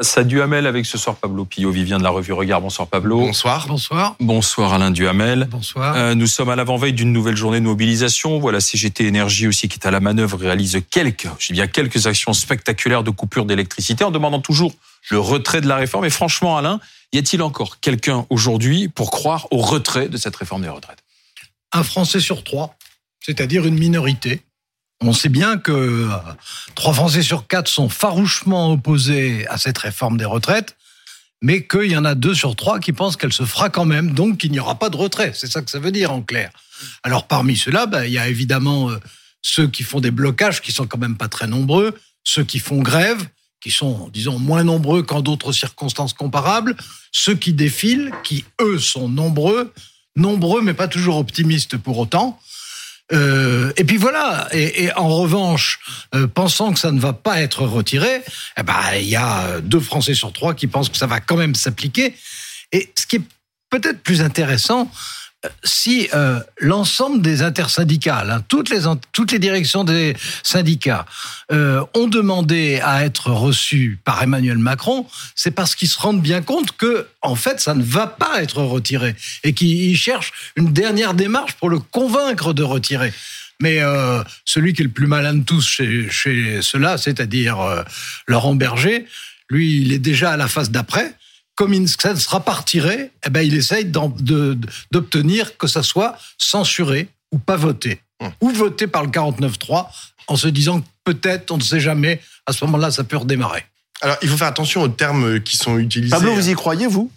Ça Duhamel avec ce soir Pablo Pillot, Vivien de la revue Regard. Bonsoir Pablo. Bonsoir. Bonsoir. Bonsoir Alain Duhamel. Bonsoir. Euh, nous sommes à l'avant-veille d'une nouvelle journée de mobilisation. Voilà CGT Énergie aussi qui est à la manœuvre réalise quelques, je dis bien quelques actions spectaculaires de coupure d'électricité en demandant toujours le retrait de la réforme. Et franchement Alain, y a-t-il encore quelqu'un aujourd'hui pour croire au retrait de cette réforme des retraites? Un Français sur trois, c'est-à-dire une minorité. On sait bien que euh, trois Français sur quatre sont farouchement opposés à cette réforme des retraites, mais qu'il y en a deux sur trois qui pensent qu'elle se fera quand même, donc qu'il n'y aura pas de retrait. C'est ça que ça veut dire en clair. Alors parmi ceux-là, ben, il y a évidemment euh, ceux qui font des blocages, qui sont quand même pas très nombreux, ceux qui font grève, qui sont, disons, moins nombreux qu'en d'autres circonstances comparables, ceux qui défilent, qui, eux, sont nombreux, nombreux mais pas toujours optimistes pour autant, euh, et puis voilà. Et, en revanche, euh, pensant que ça ne va pas être retiré, eh ben il y a deux Français sur trois qui pensent que ça va quand même s'appliquer. Et ce qui est peut-être plus intéressant, euh, si euh, l'ensemble des intersyndicales, hein, toutes, les, toutes les directions des syndicats, euh, ont demandé à être reçus par Emmanuel Macron, c'est parce qu'ils se rendent bien compte que, en fait, ça ne va pas être retiré et qu'ils cherchent une dernière démarche pour le convaincre de retirer. Mais euh, celui qui est le plus malin de tous chez, chez ceux-là, c'est-à-dire Laurent Berger, lui, il est déjà à la phase d'après comme il, ça ne sera pas retiré, eh ben, il essaye d'obtenir que ça soit censuré ou pas voté. Hum. Ou voté par le 49-3 en se disant que peut-être, on ne sait jamais, à ce moment-là, ça peut redémarrer. Alors, il faut faire attention aux termes qui sont utilisés. Pablo, vous y croyez, vous?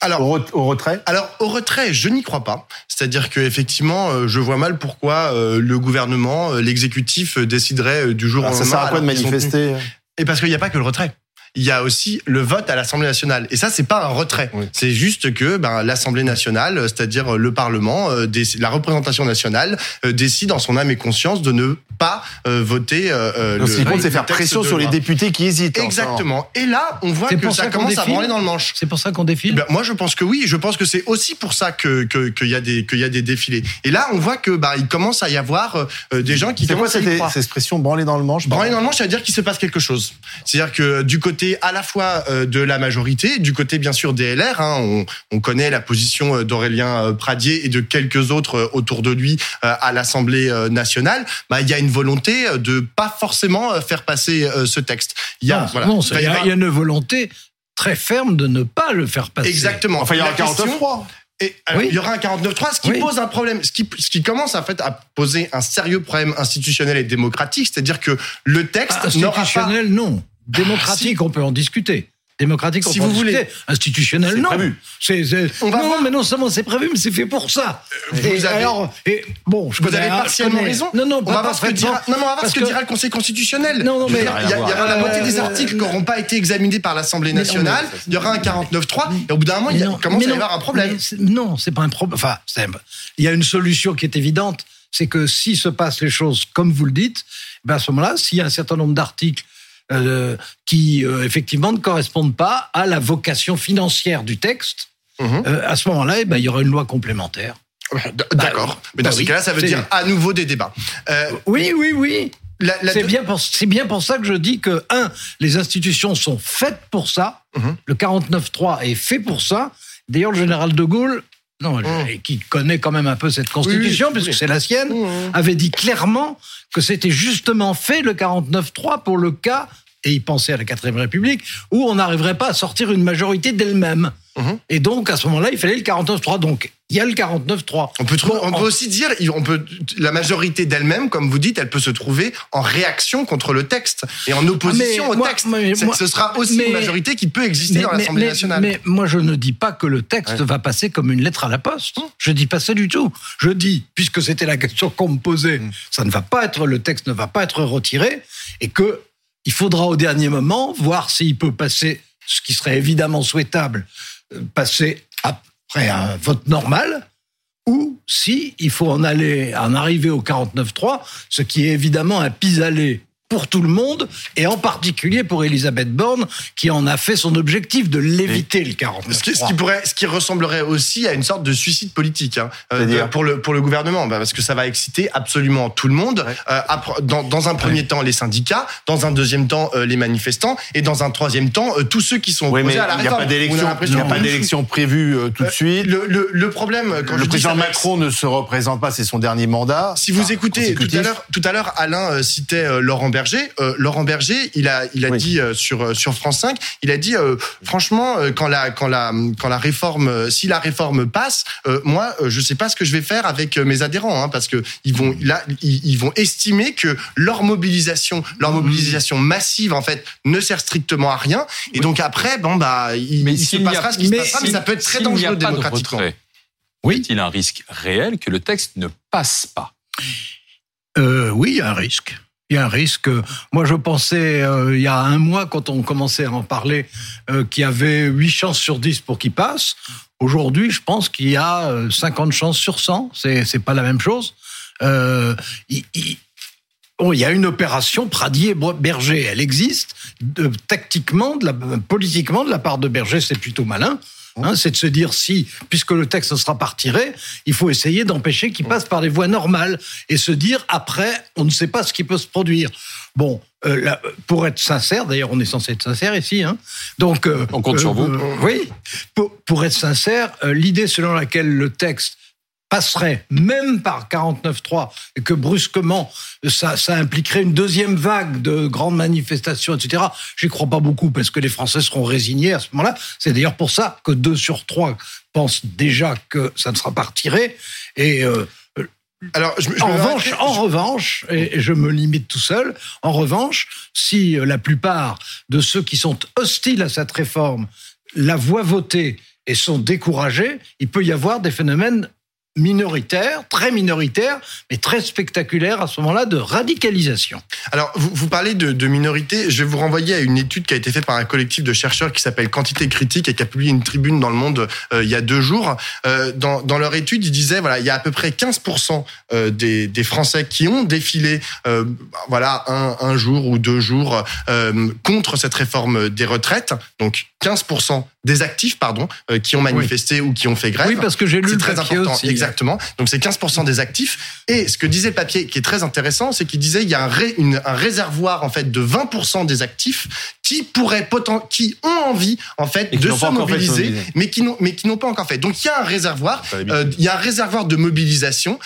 Alors, au, au, retrait? Alors, au retrait, je n'y crois pas. C'est-à-dire que effectivement, euh, je vois mal pourquoi euh, le gouvernement, euh, l'exécutif déciderait du jour alors, au lendemain. Ça sert à quoi de manifester? Et parce qu'il n'y a pas que le retrait il y a aussi le vote à l'Assemblée nationale. Et ça, c'est pas un retrait. Oui. C'est juste que ben, l'Assemblée nationale, c'est-à-dire le Parlement, euh, la représentation nationale, euh, décide en son âme et conscience de ne pas euh, voter. Euh, Donc, ce qui compte, c'est faire pression sur les députés qui hésitent. Exactement. Et là, on voit que ça, ça commence à branler dans le manche. C'est pour ça qu'on défile. Ben, moi, je pense que oui. Je pense que c'est aussi pour ça que qu'il que y a des qu'il y a des défilés. Et là, on voit que ben, il commence à y avoir des gens qui. C'est quoi cette, cette expression branler dans le manche Branler dans le manche, ça veut dire qu'il se passe quelque chose. C'est-à-dire que du côté à la fois de la majorité, du côté bien sûr des LR. Hein, on, on, connaît la position d'Aurélien Pradier et de quelques autres autour de lui à l'Assemblée nationale. Bah, il y a une volonté de pas forcément faire passer ce texte. Il y a, non, voilà, non, il y, a, il y a une volonté très ferme de ne pas le faire passer. Exactement. Enfin, il y a un 49-3. Et alors, oui. il y aura un 49.3, ce qui Oui. pose un problème, ce qui, ce qui commence en fait à poser un sérieux problème institutionnel et démocratique, c'est-à-dire que le texte Ah, n'aura pas. institutionnel, non. Démocratique, on peut en discuter. Démocratique, on Si peut en vous voulez. discuter. Institutionnel, C'est non. prévu. On va non, voir. mais non seulement c'est prévu, mais c'est fait pour ça. vous et avez- alors, et bon, je Vous avez partiellement raison. Non, non, on va voir ce que dira. Non, mais on va voir Parce ce que, que- dira le Conseil constitutionnel. Non, non, mais- il y, a- y aura la Euh, moitié des euh, articles qui n'auront pas été examinés par l'Assemblée nationale. Il y aura un 49.3 et au bout d'un moment, il commence à y avoir un problème. Non, c'est pas un problème. Enfin, il y a une solution qui est évidente, c'est que si se passent les choses comme vous le dites, ben à ce moment-là, s'il y a un certain nombre d'articles euh, qui euh, effectivement ne correspondent pas à la vocation financière du texte, Mhm. euh, à ce moment-là, eh ben, il y aura une loi complémentaire. D- D'accord. Mais dans bah ce oui, cas-là, ça veut dire à nouveau des débats. Oui, oui, oui. C'est bien, pour, c'est bien pour ça que je dis que, un, les institutions sont faites pour ça. Mhm. Le 49.3 est fait pour ça. D'ailleurs, le général de Gaulle, non, et qui connaît quand même un peu cette constitution, Oui, puisque oui. c'est la sienne, Mhm. avait dit clairement que c'était justement fait le 49.3 pour le cas, et il pensait à la 4ème République, où on n'arriverait pas à sortir une majorité d'elle-même. Mhm. Et donc, à ce moment-là, il fallait le 49.3. Donc, il y a le 49.3. On peut, trouver- Bon, on peut en- aussi dire, on peut, la majorité d'elle-même, comme vous dites, elle peut se trouver en réaction contre le texte et en opposition Ah, mais au moi- texte. mais moi- Ce sera aussi mais- une majorité qui peut exister dans l'Assemblée nationale. mais moi, je ne dis pas que le texte Ouais. va passer comme une lettre à la poste. Je dis pas ça du tout. Je dis, puisque c'était la question qu'on me posait, Mm. ça ne va pas être, le texte ne va pas être retiré, et que il faudra au dernier moment voir s'il peut passer, ce qui serait évidemment souhaitable, euh, passer après un vote normal, ou si faut en aller, en arriver au 49.3, ce qui est évidemment un pis-aller pour tout le monde, et en particulier pour Elisabeth Borne, qui en a fait son objectif de l'éviter le 49. Ce qui, ce qui pourrait, ce qui ressemblerait aussi à une sorte de suicide politique hein, euh, pour le pour le gouvernement, bah, parce que ça va exciter absolument tout le monde. Euh, dans, dans, un premier temps, les syndicats, dans un deuxième temps, euh, les manifestants, et dans un troisième temps, euh, tous ceux qui sont opposés à la réforme. Il n'y a pas d'élection prévue tout de suite. Le, le, le problème, quand le je président Macron ne se représente pas, c'est son dernier mandat. Si vous écoutez tout à l'heure, tout à l'heure, Alain citait Laurent Berger. Laurent Berger, il a il a dit sur sur France 5, il a dit franchement quand la quand la quand la réforme, si la réforme passe, moi je sais pas ce que je vais faire avec mes adhérents, hein, parce que ils vont là ils, vont estimer que leur mobilisation, leur mobilisation massive en fait ne sert strictement à rien. Et donc après, bon bah il, mais se passera ce qui se passera, mais ça peut être très dangereux démocratiquement. oui, il y a un risque réel que le texte ne passe pas? Euh, oui, il y a un risque. Il y a un risque. Moi, je pensais, euh, il y a un mois, quand on commençait à en parler, euh, qu'il y avait 8 chances sur 10 pour qu'il passe. Aujourd'hui, je pense qu'il y a 50 chances sur 100. C'est, c'est pas la même chose. Euh, il, y a une opération Pradier-Berger, elle existe. Tactiquement, de la, politiquement, de la part de Berger, c'est plutôt malin. Hein, c'est de se dire si, puisque le texte ne sera pas retiré, il faut essayer d'empêcher qu'il passe par les voies normales et se dire après, on ne sait pas ce qui peut se produire. Bon, euh, pour être sincère, d'ailleurs, on est censé être sincère ici, hein, donc euh, on compte sur vous. Euh, oui, pour, pour, être sincère, l'idée selon laquelle le texte passerait même par 49.3 et que brusquement ça, ça impliquerait une deuxième vague de grandes manifestations, etc. J'y crois pas beaucoup parce que les Français seront résignés à ce moment-là. C'est d'ailleurs pour ça que deux sur trois pensent déjà que ça ne sera pas retiré. Et euh, alors, je, en, revanche, en revanche, et je me limite tout seul, en revanche, si la plupart de ceux qui sont hostiles à cette réforme la voient voter et sont découragés, il peut y avoir des phénomènes minoritaire, très minoritaire, mais très spectaculaire à ce moment-là de radicalisation. Alors, vous, parlez de, minorité. Je vais vous renvoyer à une étude qui a été faite par un collectif de chercheurs qui s'appelle Quantité Critique et qui a publié une tribune dans le Monde euh, il y a deux jours. Euh, dans, leur étude, ils disaient voilà, il y a à peu près 15% euh, des, Français qui ont défilé, voilà, un, un, jour ou deux jours contre cette réforme des retraites. Donc, 15% des actifs, pardon, qui ont manifesté ou qui ont fait grève. Oui, parce que j'ai lu le très important. Aussi. Exactement. Donc c'est 15% des actifs. Et ce que disait le papier, qui est très intéressant, c'est qu'il disait il y a un, une, un, réservoir en fait de 20% des actifs qui pourraient qui ont envie en fait de se mobiliser, mais qui n'ont mais qui n'ont pas encore fait. Donc il y a un réservoir, euh, il y a un réservoir de mobilisation.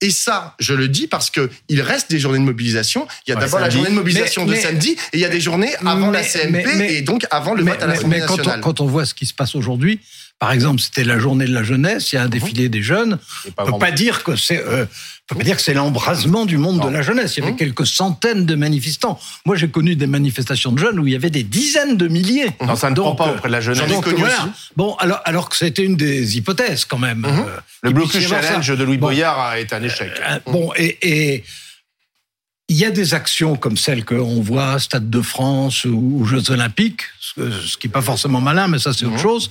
Et ça, je le dis parce que il reste des journées de mobilisation. Il y a ouais, d'abord la journée de mobilisation mais, de mais, samedi et il y a des journées avant mais, la CMP et donc avant le vote à l'Assemblée nationale. Mais quand on voit ce qui se passe aujourd'hui, par exemple, c'était la journée de la jeunesse, il y a un défilé des jeunes. On peut pas dire que c'est euh, peut pas dire que c'est l'embrasement du monde de la jeunesse. Il y avait quelques centaines de manifestants. Moi, j'ai connu des manifestations de jeunes où il y avait des dizaines de milliers. Non, ça ne prend pas auprès de la jeunesse. Donc, voilà. Bon, alors, alors que c'était une des hypothèses quand même. Euh, le blocus challenge de Louis bon, Boyard a été un échec. Euh, bon, et, et il y a des actions comme celles qu'on voit Stade de France ou, Jeux Olympiques, ce, qui n'est pas forcément malin, mais ça c'est autre chose,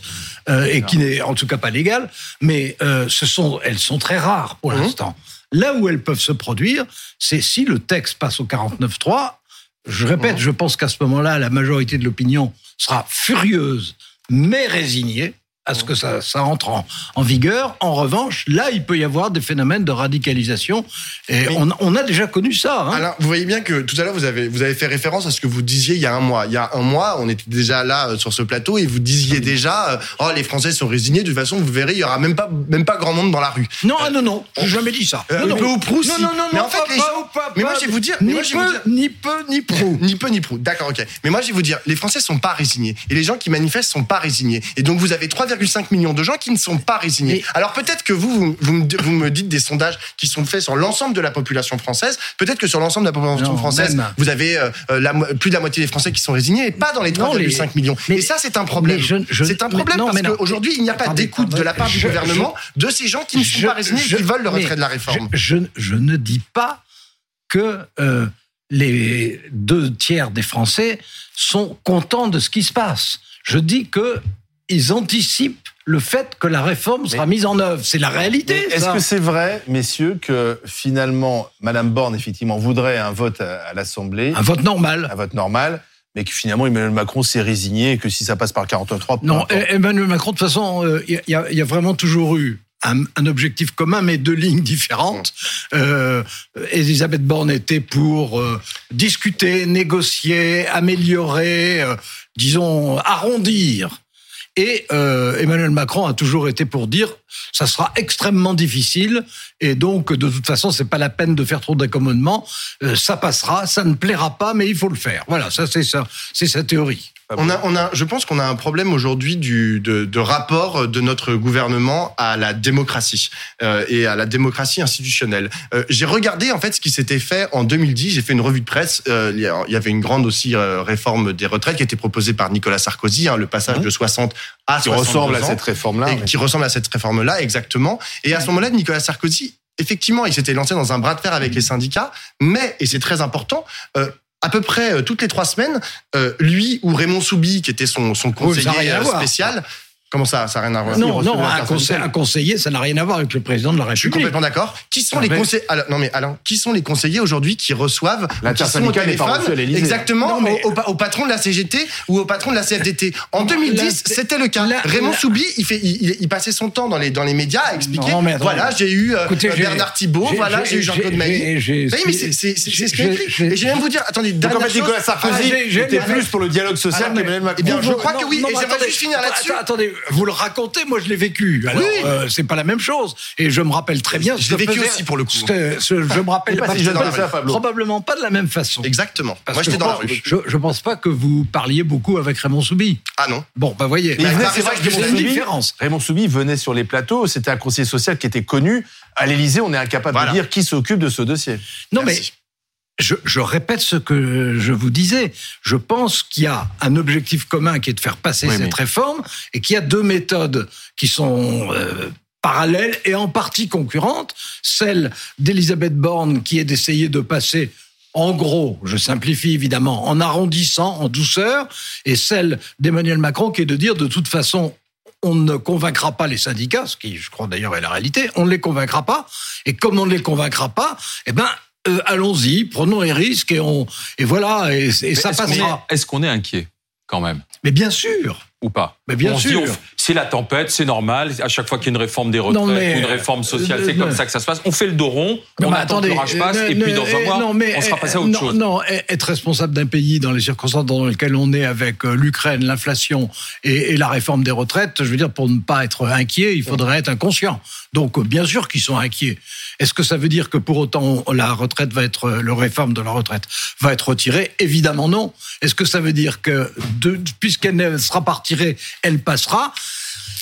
euh, et qui n'est en tout cas pas légal. Mais euh, ce sont, elles sont très rares pour mmh. l'instant. Là où elles peuvent se produire, c'est si le texte passe au 49.3. Je répète, mmh. je pense qu'à ce moment-là, la majorité de l'opinion sera furieuse, mais résignée à ce que ça, ça entre en, en, vigueur. En revanche, là, il peut y avoir des phénomènes de radicalisation. Et on, on, a déjà connu ça. Hein. Alors, vous voyez bien que tout à l'heure, vous avez, vous avez fait référence à ce que vous disiez il y a un mois. Il y a un mois, on était déjà là euh, sur ce plateau et vous disiez déjà, euh, oh, les Français sont résignés. De toute façon, vous verrez, il y aura même pas, même pas grand monde dans la rue. Non, ah, non, non, j'ai jamais dit ça. Euh, non, peu ou prou, non, non, non, mais en fait, pas, les gens... pas, mais moi, je vais vous dire, ni, moi, peu, vous dire... ni peu, ni prou. ni peu, ni prou. D'accord, ok. Mais moi, je vais vous dire, les Français sont pas résignés. Et les gens qui manifestent sont pas résignés. Et donc, vous avez 3,5 millions de gens qui ne sont pas résignés. Alors peut-être que vous, vous, vous, me, vous, me, dites des sondages qui sont faits sur l'ensemble de la population française. Peut-être que sur l'ensemble de la population non, française, même. vous avez euh, la, plus de la moitié des Français qui sont résignés et pas dans les 3,5 millions. Mais, et ça, c'est un problème. C'est un problème parce qu'aujourd'hui, il n'y a pas d'écoute de la part du gouvernement de ces gens qui ne sont pas résignés et qui veulent le retrait de la réforme. Je, je ne dis pas que euh, les deux tiers des Français sont contents de ce qui se passe. Je dis que ils anticipent le fait que la réforme sera mise en œuvre. C'est la réalité. Est-ce que c'est vrai, messieurs, que finalement, Madame Borne, effectivement, voudrait un vote à, l'Assemblée Un vote normal. Un vote normal mais que finalement Emmanuel Macron s'est résigné et que si ça passe par 49.3... Non, Emmanuel Macron, de toute façon, euh, il y, a vraiment toujours eu un, objectif commun, mais deux lignes différentes. Euh, Elisabeth Borne était pour euh, discuter, négocier, améliorer, euh, disons, arrondir et euh, Emmanuel Macron a toujours été pour dire ça sera extrêmement difficile et donc de toute façon c'est pas la peine de faire trop d'accommodements. Euh, ça passera, ça ne plaira pas, mais il faut le faire. Voilà, ça c'est ça, c'est sa théorie. On a, on a, je pense qu'on a un problème aujourd'hui du de, de, rapport de notre gouvernement à la démocratie euh, et à la démocratie institutionnelle. Euh, j'ai regardé en fait ce qui s'était fait en 2010. J'ai fait une revue de presse. Euh, il y avait une grande aussi euh, réforme des retraites qui a été proposée par Nicolas Sarkozy, hein, le passage mmh. de 60 à qui ressemble à cette réforme-là, qui ressemble à cette réforme-là exactement. Et à ce moment-là, Nicolas Sarkozy effectivement, il s'était lancé dans un bras de fer avec les syndicats, mais, et c'est très important, euh, à peu près euh, toutes les trois semaines, euh, lui ou Raymond Soubi, qui était son, son conseiller euh, spécial, Comment ça, ça n'a rien à voir Non, non, un, conseiller, ça n'a rien à voir avec le président de la République. Je suis complètement d'accord. Qui sont les conseillers Non, mais Alain, qui sont les conseillers aujourd'hui qui reçoivent L'intersyndicale n'est pas Exactement, au, patron de la CGT ou au patron de la CFDT. En 2010, c'était le cas. Raymond Soubi, il, fait, il, passait son temps dans les, dans les médias à expliquer voilà, j'ai eu euh, Bernard Thibault, voilà, j'ai eu Jean-Claude Mailly. Mais c'est ce qu'il écrit. Et je vais même vous dire, attendez, dernière chose. Nicolas Sarkozy était plus pour le dialogue social qu'Emmanuel Macron. Eh bien, je crois que oui. Et j'aimerais juste finir là-dessus. Attendez, vous le racontez, moi je l'ai vécu. Alors, oui. euh, c'est pas la même chose. Et je me rappelle très bien. Je l'ai vécu aussi pour le coup. Ce, ce, je me rappelle pas, si je probablement pas de la même façon. Exactement. moi j'étais dans la rue. Je, je pense pas que vous parliez beaucoup avec Raymond Soubi. Ah non. Bon, bah voyez. c'est vrai que Raymond Soubi, Raymond Soubi venait sur les plateaux. C'était un conseiller social qui était connu. À l'Élysée, on est incapable de dire qui s'occupe de ce dossier. Non mais je, je, répète ce que je vous disais. Je pense qu'il y a un objectif commun qui est de faire passer cette réforme et qu'il y a deux méthodes qui sont euh, parallèles et en partie concurrentes. Celle d'Elisabeth Borne qui est d'essayer de passer en gros, je simplifie évidemment, en arrondissant, en douceur, et celle d'Emmanuel Macron qui est de dire de toute façon, on ne convaincra pas les syndicats, ce qui, je crois d'ailleurs, est la réalité. On ne les convaincra pas. Et comme on ne les convaincra pas, eh ben, euh, allons-y, prenons les risques et on et voilà et, ça passera. Est-ce qu'on est inquiet quand même? Mais bien sûr. Ou pas? Mais bien sûr. C'est la tempête, c'est normal. À chaque fois qu'il y a une réforme des retraites ou une réforme sociale, c'est comme ça que ça se passe. On fait le dos rond, on attend que l'orage passe, et puis dans un mois, on sera passé à autre chose. Non, être responsable d'un pays dans les circonstances dans lesquelles on est avec euh, l'Ukraine, l'inflation et, la réforme des retraites, je veux dire, pour ne pas être inquiet, il faudrait être inconscient. Donc, bien sûr qu'ils sont inquiets. Est-ce que ça veut dire que pour autant la retraite va être, le réforme de la retraite va être retirée Évidemment non. Est-ce que ça veut dire que puisqu'elle sera pas retirée, elle passera?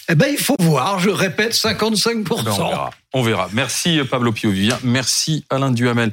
Eh ben, il faut voir, je répète, 55%. Eh ben, on, verra. on verra. Merci Pablo Pio-Vivien. Merci Alain Duhamel.